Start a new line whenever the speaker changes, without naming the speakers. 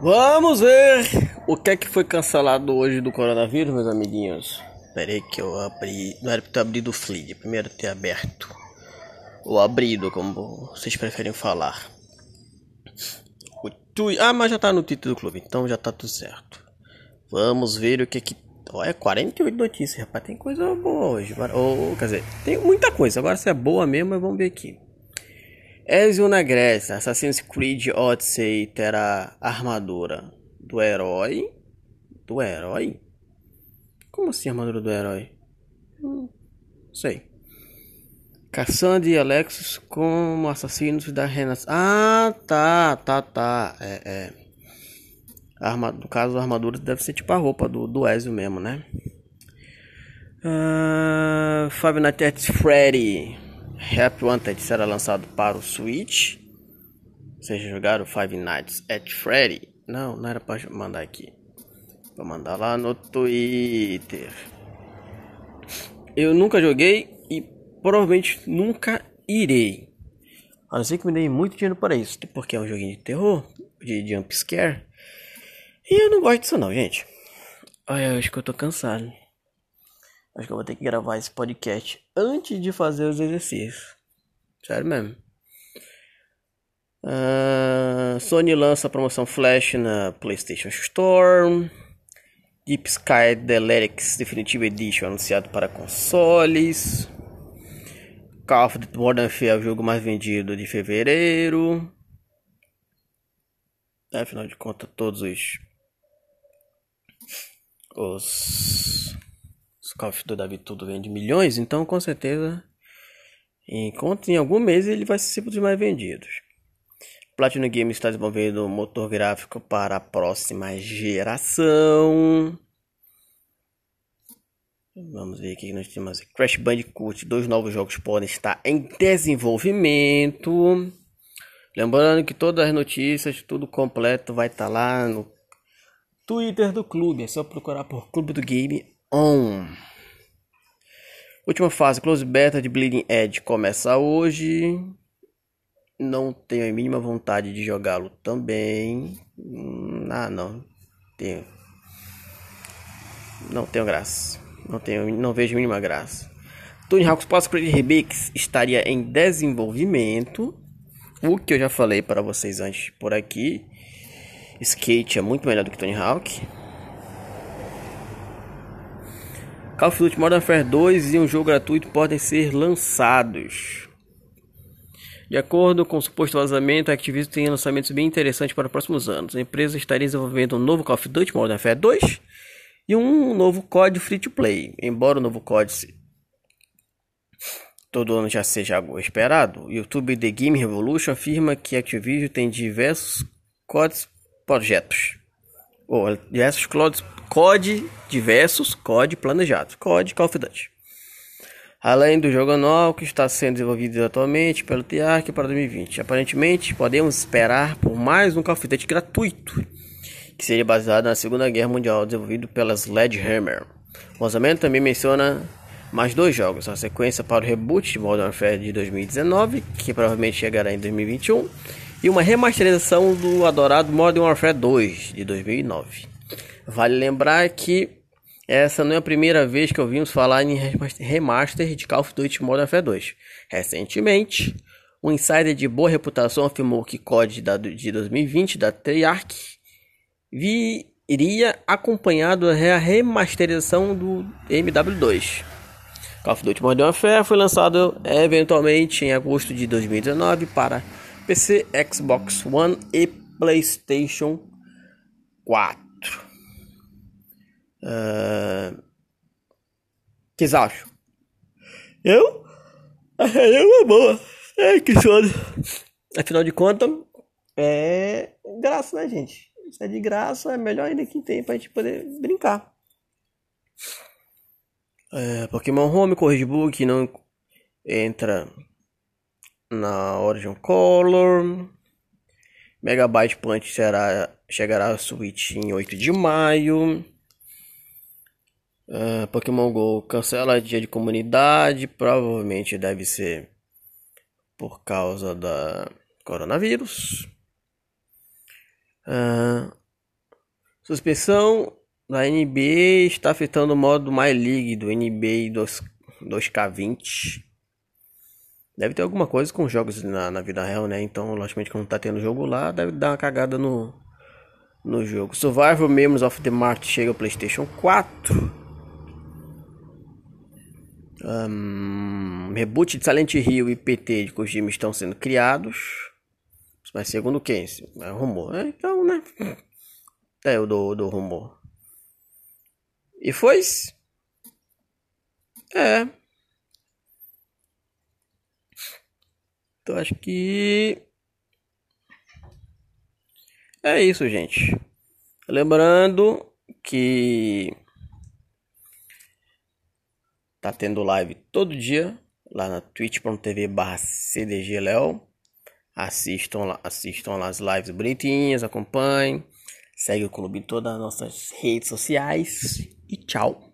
Vamos ver o que é que foi cancelado hoje do coronavírus, meus amiguinhos. Pera aí que eu abri. Não era pra ter abrido o Fleet, primeiro ter aberto. Ou abrido, como vocês preferem falar. O tui... Ah, mas já tá no título do clube, então já tá tudo certo. Vamos ver o que é que. Olha, 48 notícias, rapaz. Tem coisa boa hoje. Ou, quer dizer, tem muita coisa. Agora se é boa mesmo, vamos ver aqui. Ezio na Grécia, Assassin's Creed Odyssey terá armadura do herói. Do herói? Como assim armadura do herói? Hum, sei. Cassandra e Alexis como assassinos da Renascença. Ah, tá, tá, tá. É, é. Arma... No caso, a armadura deve ser tipo a roupa do, do Ezio mesmo, né? Uh, Five Nights at Freddy. Happy Wanted será lançado para o Switch. Vocês jogaram Five Nights at Freddy? Não, não era para mandar aqui. Vou mandar lá no Twitter. Eu nunca joguei e provavelmente nunca irei. A não ser que me dei muito dinheiro para isso. Porque é um joguinho de terror, de jump scare. E eu não gosto disso não, gente. Olha, eu acho que eu tô cansado. Acho que eu vou ter que gravar esse podcast antes de fazer os exercícios. Sério mesmo. Uh, Sony lança a promoção Flash na PlayStation Store. Deep Sky Deluxe Definitive Edition anunciado para consoles. Call of Duty Modern Warfare é o jogo mais vendido de fevereiro. Afinal de contas, todos os os Call of Duty Davi tudo vende milhões, então com certeza enquanto em algum mês ele vai ser um dos mais vendidos. Platinum Games está desenvolvendo um motor gráfico para a próxima geração. Vamos ver aqui que nós temos Crash Bandicoot, dois novos jogos podem estar em desenvolvimento. Lembrando que todas as notícias, tudo completo vai estar lá no Twitter do clube, é só procurar por Clube do Game On. Última fase, Close Beta de Bleeding Edge começa hoje. Não tenho a mínima vontade de jogá-lo também. Hum, ah, não. Tenho. Não tenho graça. Não tenho, não vejo a mínima graça. Tony Hawk's Pro Creed Remix estaria em desenvolvimento. O que eu já falei para vocês antes por aqui. Skate é muito melhor do que Tony Hawk. Call of Duty Modern Warfare 2 e um jogo gratuito podem ser lançados. De acordo com o suposto vazamento, a Activision tem lançamentos bem interessantes para os próximos anos. A empresa estaria desenvolvendo um novo Call of Duty Modern Warfare 2 e um novo COD Free to Play. Embora o novo COD todo ano já seja algo esperado, o YouTube The Game Revolution afirma que a Activision tem diversos CODs projetos. Ou diversos CODs COD diversos, COD planejados, COD Call of Duty. Além do jogo anual que está sendo desenvolvido atualmente pelo TIARC para 2020. Aparentemente, podemos esperar por mais um Call of Duty gratuito, que seria baseado na Segunda Guerra Mundial, desenvolvido pela Sledgehammer. O lançamento também menciona mais dois jogos, a sequência para o reboot de Modern Warfare de 2019, que provavelmente chegará em 2021, e uma remasterização do adorado Modern Warfare 2 de 2009. Vale lembrar que essa não é a primeira vez que ouvimos falar em remaster de Call of Duty Modern Warfare 2. Recentemente, um insider de boa reputação afirmou que COD de 2020 da Treyarch viria acompanhado da remasterização do MW2. Call of Duty Modern Warfare foi lançado eventualmente em agosto de 2019 para PC, Xbox One e PlayStation 4. Uh, que vocês acham? Eu? Achei uma boa. É que sono. Afinal de contas, é graça, né, gente? Se é de graça, é melhor ainda que tem pra gente poder brincar. É, Pokémon Home Corrige Book não entra na Origin Color. Megabyte Punch será, chegará a Switch em 8 de maio. Uh, Pokémon GO cancela dia de comunidade, provavelmente deve ser por causa da coronavírus. Uh, Suspensão da NBA está afetando o modo My League do NBA 2, 2K20. Deve ter alguma coisa com jogos na, na vida real, né? Então, logicamente, quando tá tendo jogo lá, deve dar uma cagada no, no jogo. Survival Memories of the Mart chega ao PlayStation 4. Um, reboot de Silent Hill e PT de Kojima estão sendo criados. Mas segundo quem? É rumor. É, então, né? É o do, do rumor. E foi? É. Então acho que é isso, gente. Lembrando que tá tendo live todo dia lá na twitch.tv barra cdgleo. Assistam lá, assistam lá as lives bonitinhas, acompanhem. Segue o clube em todas as nossas redes sociais e tchau.